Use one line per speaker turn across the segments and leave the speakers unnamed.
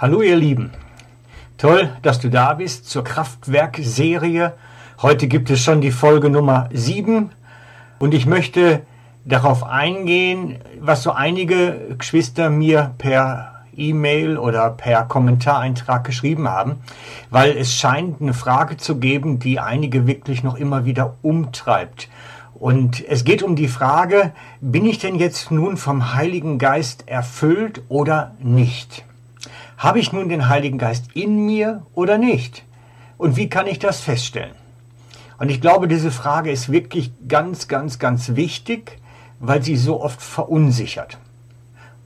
Hallo ihr Lieben. Toll, dass du da bist zur Kraftwerk-Serie. Heute gibt es schon die Folge Nummer 7 und ich möchte darauf eingehen, was so einige Geschwister mir per E-Mail oder per Kommentareintrag geschrieben haben, weil es scheint eine Frage zu geben, die einige wirklich noch immer wieder umtreibt. Und es geht um die Frage, bin ich denn jetzt nun vom Heiligen Geist erfüllt oder nicht? Habe ich nun den Heiligen Geist in mir oder nicht? Und wie kann ich das feststellen? Und ich glaube, diese Frage ist wirklich ganz, ganz, ganz wichtig, weil sie so oft verunsichert.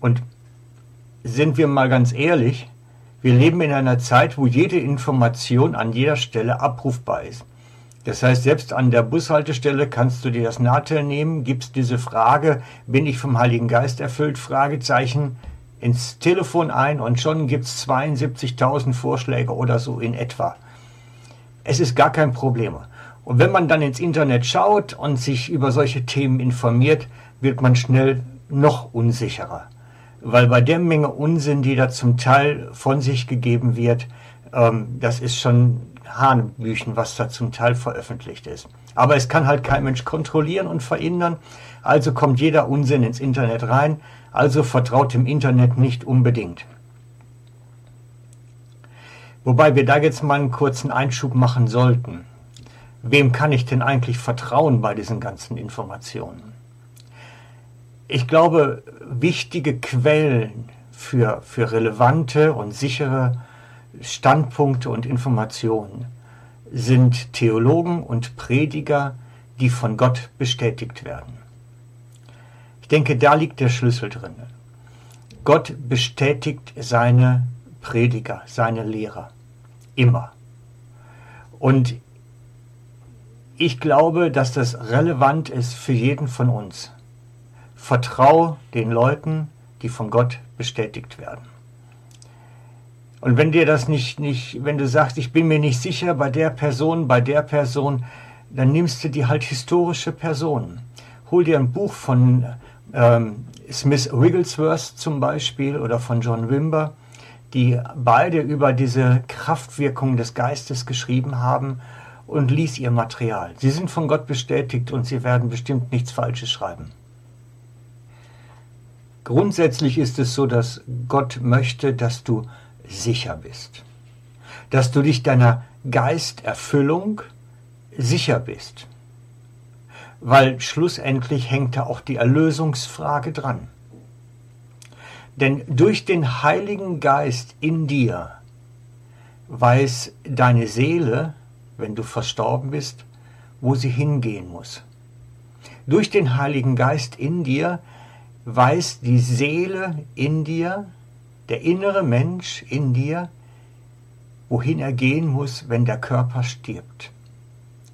Und sind wir mal ganz ehrlich, wir leben in einer Zeit, wo jede Information an jeder Stelle abrufbar ist. Das heißt, selbst an der Bushaltestelle kannst du dir das Natel nehmen, gibst diese Frage, bin ich vom Heiligen Geist erfüllt? Fragezeichen, ins Telefon ein und schon gibt es 72.000 Vorschläge oder so in etwa. Es ist gar kein Problem. Und wenn man dann ins Internet schaut und sich über solche Themen informiert, wird man schnell noch unsicherer. Weil bei der Menge Unsinn, die da zum Teil von sich gegeben wird, ähm, das ist schon Hanebüchen, was da zum Teil veröffentlicht ist. Aber es kann halt kein Mensch kontrollieren und verhindern. Also kommt jeder Unsinn ins Internet rein also vertraut dem Internet nicht unbedingt. Wobei wir da jetzt mal einen kurzen Einschub machen sollten. Wem kann ich denn eigentlich vertrauen bei diesen ganzen Informationen? Ich glaube, wichtige Quellen für, für relevante und sichere Standpunkte und Informationen sind Theologen und Prediger, die von Gott bestätigt werden denke, da liegt der Schlüssel drin. Gott bestätigt seine Prediger, seine Lehrer. Immer. Und ich glaube, dass das relevant ist für jeden von uns. Vertrau den Leuten, die von Gott bestätigt werden. Und wenn dir das nicht, nicht, wenn du sagst, ich bin mir nicht sicher bei der Person, bei der Person, dann nimmst du die halt historische Personen. Hol dir ein Buch von ähm, Smith Wigglesworth zum Beispiel oder von John Wimber, die beide über diese Kraftwirkung des Geistes geschrieben haben und lies ihr Material. Sie sind von Gott bestätigt und sie werden bestimmt nichts Falsches schreiben. Grundsätzlich ist es so, dass Gott möchte, dass du sicher bist, dass du dich deiner Geisterfüllung sicher bist weil schlussendlich hängt da auch die Erlösungsfrage dran. Denn durch den Heiligen Geist in dir weiß deine Seele, wenn du verstorben bist, wo sie hingehen muss. Durch den Heiligen Geist in dir weiß die Seele in dir, der innere Mensch in dir, wohin er gehen muss, wenn der Körper stirbt.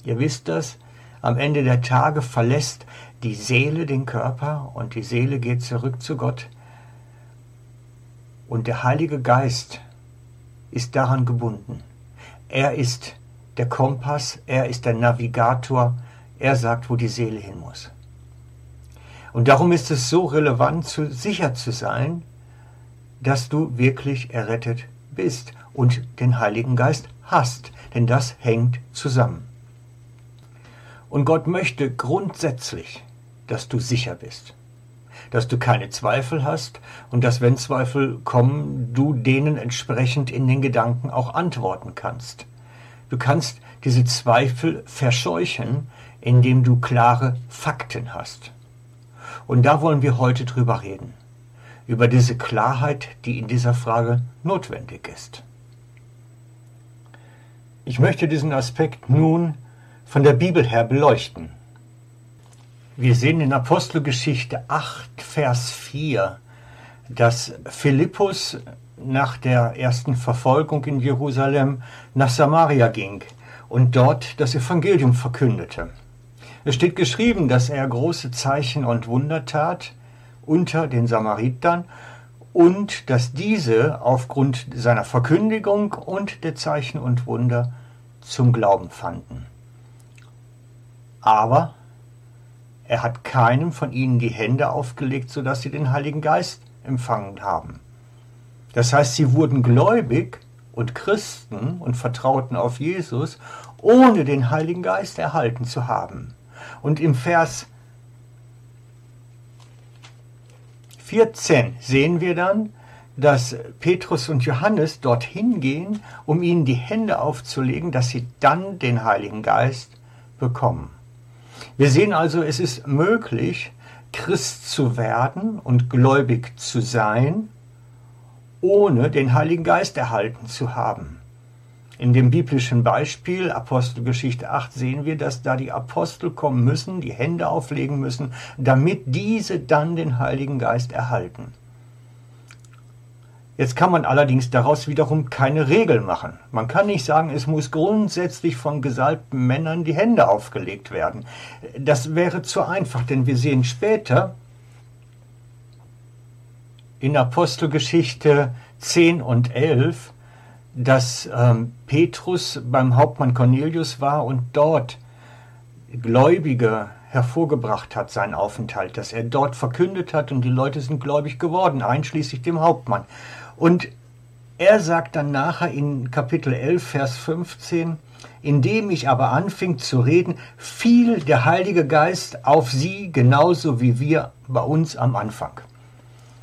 Ihr wisst das, am Ende der Tage verlässt die Seele den Körper und die Seele geht zurück zu Gott. Und der Heilige Geist ist daran gebunden. Er ist der Kompass, er ist der Navigator, er sagt, wo die Seele hin muss. Und darum ist es so relevant, zu, sicher zu sein, dass du wirklich errettet bist und den Heiligen Geist hast, denn das hängt zusammen. Und Gott möchte grundsätzlich, dass du sicher bist, dass du keine Zweifel hast und dass, wenn Zweifel kommen, du denen entsprechend in den Gedanken auch antworten kannst. Du kannst diese Zweifel verscheuchen, indem du klare Fakten hast. Und da wollen wir heute drüber reden, über diese Klarheit, die in dieser Frage notwendig ist. Ich möchte diesen Aspekt nun von der Bibel her beleuchten. Wir sehen in Apostelgeschichte 8, Vers 4, dass Philippus nach der ersten Verfolgung in Jerusalem nach Samaria ging und dort das Evangelium verkündete. Es steht geschrieben, dass er große Zeichen und Wunder tat unter den Samaritern und dass diese aufgrund seiner Verkündigung und der Zeichen und Wunder zum Glauben fanden aber er hat keinem von ihnen die Hände aufgelegt, sodass sie den Heiligen Geist empfangen haben. Das heißt, sie wurden gläubig und Christen und vertrauten auf Jesus, ohne den Heiligen Geist erhalten zu haben. Und im Vers 14 sehen wir dann, dass Petrus und Johannes dorthin gehen, um ihnen die Hände aufzulegen, dass sie dann den Heiligen Geist bekommen. Wir sehen also, es ist möglich, Christ zu werden und gläubig zu sein, ohne den Heiligen Geist erhalten zu haben. In dem biblischen Beispiel Apostelgeschichte 8 sehen wir, dass da die Apostel kommen müssen, die Hände auflegen müssen, damit diese dann den Heiligen Geist erhalten. Jetzt kann man allerdings daraus wiederum keine Regel machen. Man kann nicht sagen, es muss grundsätzlich von gesalbten Männern die Hände aufgelegt werden. Das wäre zu einfach, denn wir sehen später in Apostelgeschichte 10 und 11, dass ähm, Petrus beim Hauptmann Cornelius war und dort Gläubige hervorgebracht hat, seinen Aufenthalt, dass er dort verkündet hat und die Leute sind gläubig geworden, einschließlich dem Hauptmann. Und er sagt dann nachher in Kapitel 11, Vers 15, indem ich aber anfing zu reden, fiel der Heilige Geist auf sie genauso wie wir bei uns am Anfang.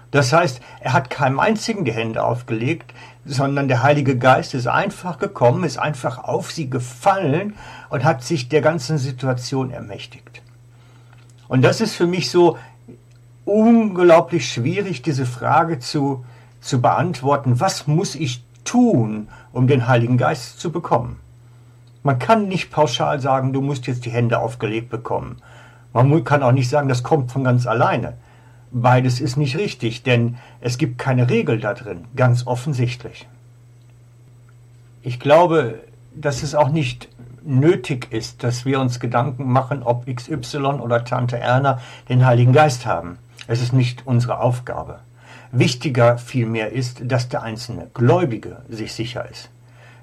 Das heißt, er hat keinem einzigen die Hände aufgelegt, sondern der Heilige Geist ist einfach gekommen, ist einfach auf sie gefallen und hat sich der ganzen Situation ermächtigt. Und das ist für mich so unglaublich schwierig, diese Frage zu, zu beantworten, was muss ich tun, um den Heiligen Geist zu bekommen? Man kann nicht pauschal sagen, du musst jetzt die Hände aufgelegt bekommen. Man kann auch nicht sagen, das kommt von ganz alleine. Beides ist nicht richtig, denn es gibt keine Regel da drin, ganz offensichtlich. Ich glaube, dass es auch nicht nötig ist, dass wir uns Gedanken machen, ob XY oder Tante Erna den Heiligen Geist haben. Es ist nicht unsere Aufgabe. Wichtiger vielmehr ist, dass der einzelne Gläubige sich sicher ist.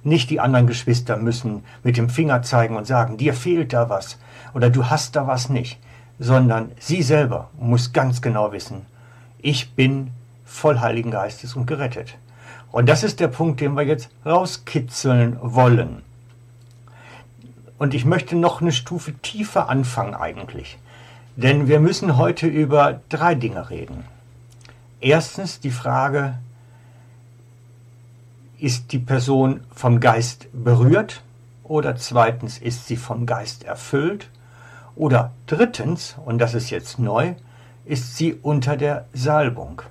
Nicht die anderen Geschwister müssen mit dem Finger zeigen und sagen, dir fehlt da was oder du hast da was nicht sondern sie selber muss ganz genau wissen, ich bin voll Heiligen Geistes und gerettet. Und das ist der Punkt, den wir jetzt rauskitzeln wollen. Und ich möchte noch eine Stufe tiefer anfangen eigentlich. Denn wir müssen heute über drei Dinge reden. Erstens die Frage, ist die Person vom Geist berührt? Oder zweitens, ist sie vom Geist erfüllt? Oder drittens, und das ist jetzt neu, ist sie unter der Salbung.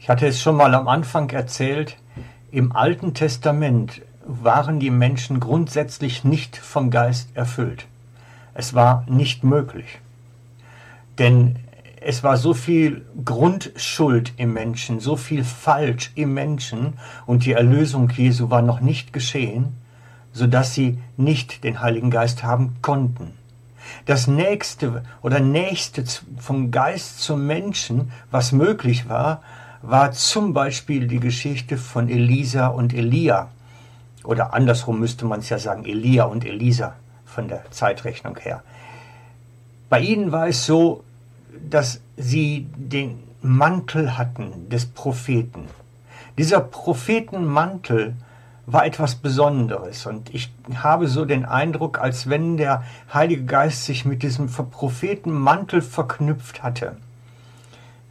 Ich hatte es schon mal am Anfang erzählt, im Alten Testament waren die Menschen grundsätzlich nicht vom Geist erfüllt. Es war nicht möglich. Denn es war so viel Grundschuld im Menschen, so viel falsch im Menschen und die Erlösung Jesu war noch nicht geschehen, sodass sie nicht den Heiligen Geist haben konnten. Das nächste oder nächste vom Geist zum Menschen, was möglich war, war zum Beispiel die Geschichte von Elisa und Elia. Oder andersrum müsste man es ja sagen, Elia und Elisa von der Zeitrechnung her. Bei ihnen war es so, dass sie den Mantel hatten des Propheten. Dieser Prophetenmantel war etwas Besonderes. Und ich habe so den Eindruck, als wenn der Heilige Geist sich mit diesem Prophetenmantel verknüpft hatte.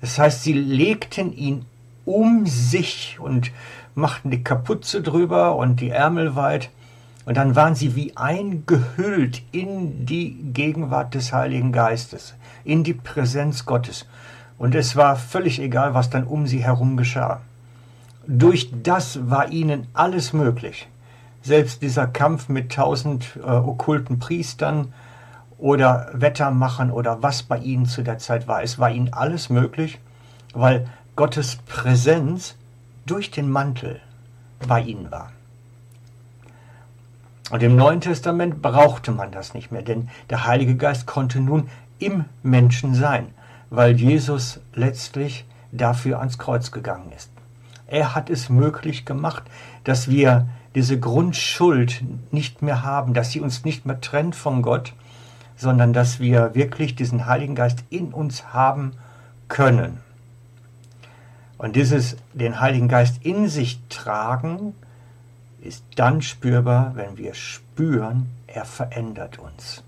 Das heißt, sie legten ihn um sich und machten die Kapuze drüber und die Ärmel weit. Und dann waren sie wie eingehüllt in die Gegenwart des Heiligen Geistes, in die Präsenz Gottes. Und es war völlig egal, was dann um sie herum geschah. Durch das war ihnen alles möglich. Selbst dieser Kampf mit tausend äh, okkulten Priestern oder Wettermachern oder was bei ihnen zu der Zeit war. Es war ihnen alles möglich, weil Gottes Präsenz durch den Mantel bei ihnen war. Und im Neuen Testament brauchte man das nicht mehr, denn der Heilige Geist konnte nun im Menschen sein, weil Jesus letztlich dafür ans Kreuz gegangen ist. Er hat es möglich gemacht, dass wir diese Grundschuld nicht mehr haben, dass sie uns nicht mehr trennt von Gott, sondern dass wir wirklich diesen Heiligen Geist in uns haben können. Und dieses den Heiligen Geist in sich tragen, ist dann spürbar, wenn wir spüren, er verändert uns.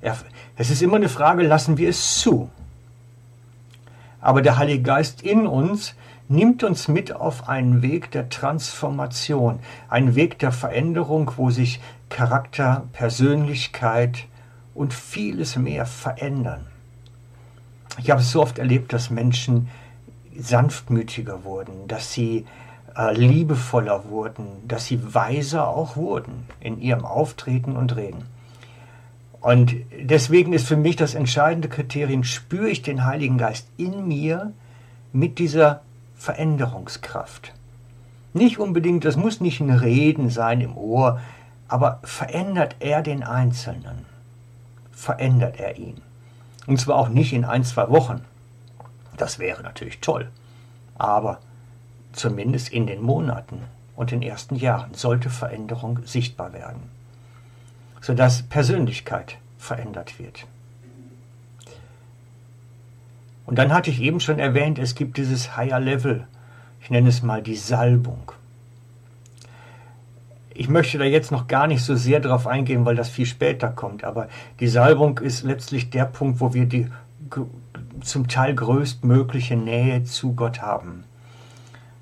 Er, es ist immer eine Frage, lassen wir es zu? Aber der Heilige Geist in uns nimmt uns mit auf einen Weg der Transformation, einen Weg der Veränderung, wo sich Charakter, Persönlichkeit und vieles mehr verändern. Ich habe es so oft erlebt, dass Menschen sanftmütiger wurden, dass sie äh, liebevoller wurden, dass sie weiser auch wurden in ihrem Auftreten und Reden. Und deswegen ist für mich das entscheidende Kriterium, spüre ich den Heiligen Geist in mir mit dieser Veränderungskraft. Nicht unbedingt, das muss nicht ein Reden sein im Ohr, aber verändert er den Einzelnen, verändert er ihn. Und zwar auch nicht in ein, zwei Wochen. Das wäre natürlich toll. Aber zumindest in den Monaten und den ersten Jahren sollte Veränderung sichtbar werden, sodass Persönlichkeit verändert wird. Und dann hatte ich eben schon erwähnt, es gibt dieses Higher Level, ich nenne es mal die Salbung. Ich möchte da jetzt noch gar nicht so sehr drauf eingehen, weil das viel später kommt, aber die Salbung ist letztlich der Punkt, wo wir die zum Teil größtmögliche Nähe zu Gott haben.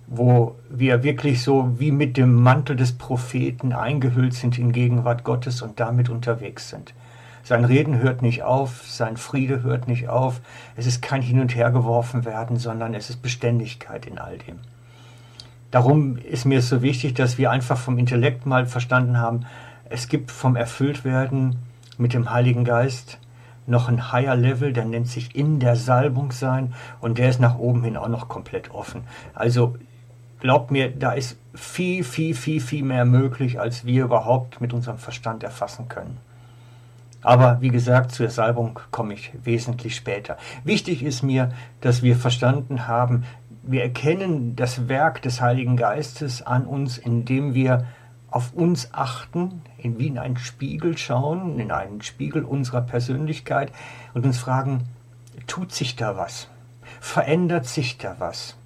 Wo wir wirklich so wie mit dem Mantel des Propheten eingehüllt sind in Gegenwart Gottes und damit unterwegs sind. Sein Reden hört nicht auf, sein Friede hört nicht auf. Es ist kein Hin und Her geworfen werden, sondern es ist Beständigkeit in all dem. Darum ist mir es so wichtig, dass wir einfach vom Intellekt mal verstanden haben, es gibt vom Erfülltwerden mit dem Heiligen Geist noch ein Higher Level, der nennt sich in der Salbung sein und der ist nach oben hin auch noch komplett offen. Also glaubt mir, da ist viel, viel, viel, viel mehr möglich, als wir überhaupt mit unserem Verstand erfassen können. Aber wie gesagt, zur Salbung komme ich wesentlich später. Wichtig ist mir, dass wir verstanden haben, wir erkennen das Werk des Heiligen Geistes an uns, indem wir auf uns achten, wie in einen Spiegel schauen, in einen Spiegel unserer Persönlichkeit und uns fragen, tut sich da was? Verändert sich da was?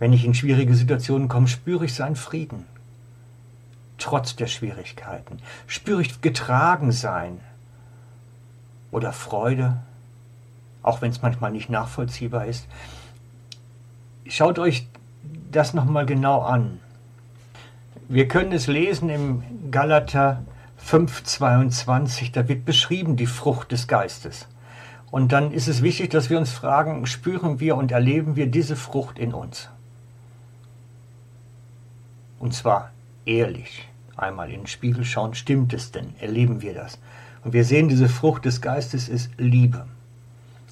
Wenn ich in schwierige Situationen komme, spüre ich seinen Frieden trotz der Schwierigkeiten? Spüre ich getragen sein oder Freude, auch wenn es manchmal nicht nachvollziehbar ist? Schaut euch das nochmal genau an. Wir können es lesen im Galater 5,22, da wird beschrieben die Frucht des Geistes. Und dann ist es wichtig, dass wir uns fragen, spüren wir und erleben wir diese Frucht in uns? Und zwar ehrlich einmal in den Spiegel schauen, stimmt es denn? Erleben wir das? Und wir sehen, diese Frucht des Geistes ist Liebe.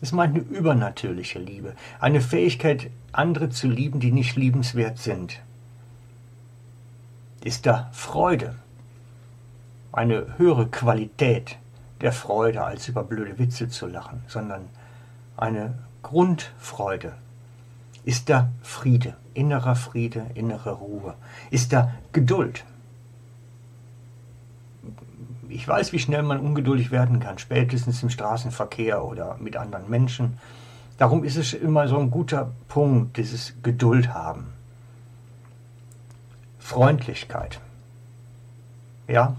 Es meint eine übernatürliche Liebe, eine Fähigkeit, andere zu lieben, die nicht liebenswert sind. Ist da Freude, eine höhere Qualität der Freude, als über blöde Witze zu lachen, sondern eine Grundfreude. Ist da Friede, innerer Friede, innere Ruhe? Ist da Geduld? Ich weiß, wie schnell man ungeduldig werden kann, spätestens im Straßenverkehr oder mit anderen Menschen. Darum ist es immer so ein guter Punkt, dieses Geduld haben. Freundlichkeit. Ja,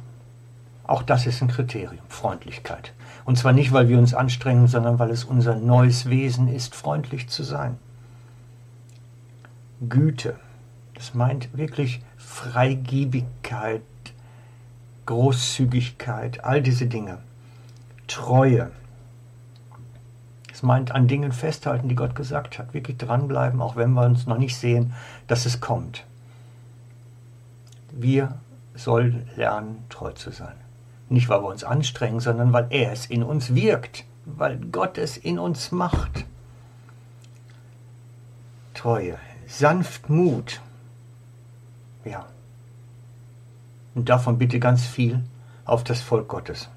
auch das ist ein Kriterium, Freundlichkeit. Und zwar nicht, weil wir uns anstrengen, sondern weil es unser neues Wesen ist, freundlich zu sein. Güte, das meint wirklich Freigebigkeit, Großzügigkeit, all diese Dinge. Treue. Es meint an Dingen festhalten, die Gott gesagt hat. Wirklich dranbleiben, auch wenn wir uns noch nicht sehen, dass es kommt. Wir sollen lernen, treu zu sein. Nicht, weil wir uns anstrengen, sondern weil er es in uns wirkt, weil Gott es in uns macht. Treue, Sanftmut. Ja, und davon bitte ganz viel auf das Volk Gottes.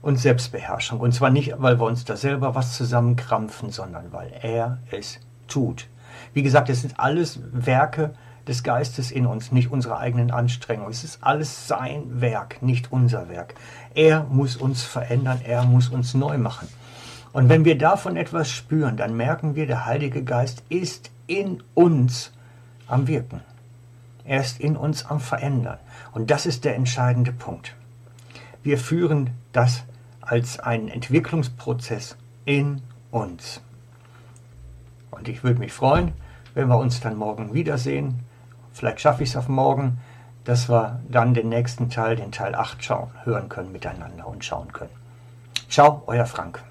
Und Selbstbeherrschung. Und zwar nicht, weil wir uns da selber was zusammenkrampfen, sondern weil er es tut. Wie gesagt, es sind alles Werke des Geistes in uns, nicht unsere eigenen Anstrengungen. Es ist alles sein Werk, nicht unser Werk. Er muss uns verändern, er muss uns neu machen. Und wenn wir davon etwas spüren, dann merken wir, der Heilige Geist ist in uns am Wirken. Er ist in uns am Verändern. Und das ist der entscheidende Punkt. Wir führen das als einen Entwicklungsprozess in uns. Und ich würde mich freuen, wenn wir uns dann morgen wiedersehen. Vielleicht schaffe ich es auf morgen, dass wir dann den nächsten Teil, den Teil 8, schauen, hören können miteinander und schauen können. Ciao, euer Frank.